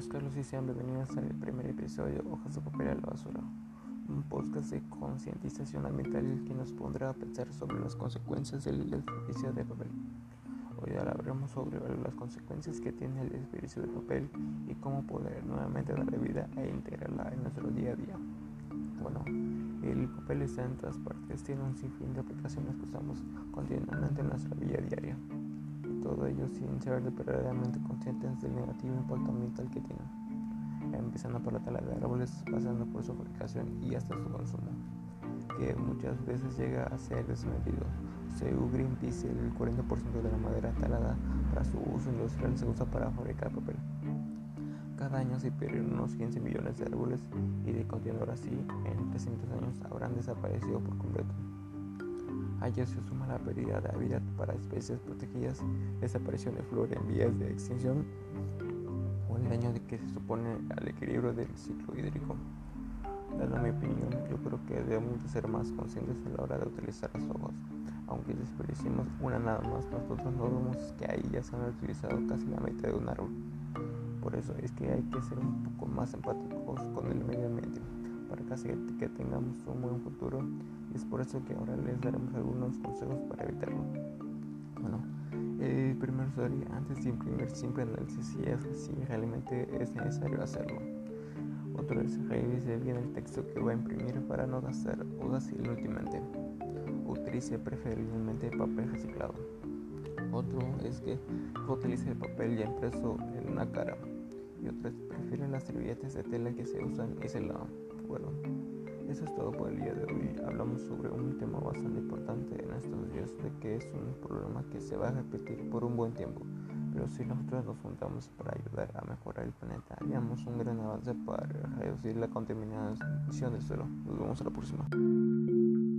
es Carlos y sean bienvenidos al primer episodio Hojas de papel a la basura, un podcast de concientización ambiental que nos pondrá a pensar sobre las consecuencias del desperdicio de papel. Hoy hablaremos sobre las consecuencias que tiene el desperdicio de papel y cómo poder nuevamente darle vida e integrarla en nuestro día a día. Bueno, el papel está en todas partes, tiene un sinfín de aplicaciones que usamos continuamente en nuestra vida diaria todo ello sin ser verdaderamente conscientes del negativo impacto ambiental que tienen, empezando por la tala de árboles, pasando por su fabricación y hasta su consumo, que muchas veces llega a ser desmedido. Según Greenpeace, el 40% de la madera talada para su uso industrial se usa para fabricar papel. Cada año se pierden unos 15 millones de árboles y de continuar así, en 300 años habrán desaparecido por completo. A ello se suma la pérdida de hábitat para especies protegidas, desaparición de flora en vías de extinción o el daño de que se supone al equilibrio del ciclo hídrico. Dando mi opinión, yo creo que debemos de ser más conscientes a la hora de utilizar las hojas. Aunque desperdiciemos una nada más, nosotros no vemos que ahí ya se han utilizado casi la mitad de un árbol. Por eso es que hay que ser un poco más empáticos con el medio ambiente para que tengamos un buen futuro y es por eso que ahora les daremos algunos consejos para evitarlo. Bueno, el primero sería antes de imprimir siempre análisis si, es, si realmente es necesario hacerlo. Otro es revise bien el texto que va a imprimir para no gastar hojas inútilmente. Utilice preferiblemente papel reciclado. Otro es que utilice el papel ya impreso en una cara. Y otro es prefiere las servilletas de tela que se usan y se lavan. Bueno, eso es todo por el día de hoy. Hablamos sobre un tema bastante importante en estos días, de que es un problema que se va a repetir por un buen tiempo. Pero si nosotros nos juntamos para ayudar a mejorar el planeta, haríamos un gran avance para reducir la contaminación del suelo. Nos vemos a la próxima.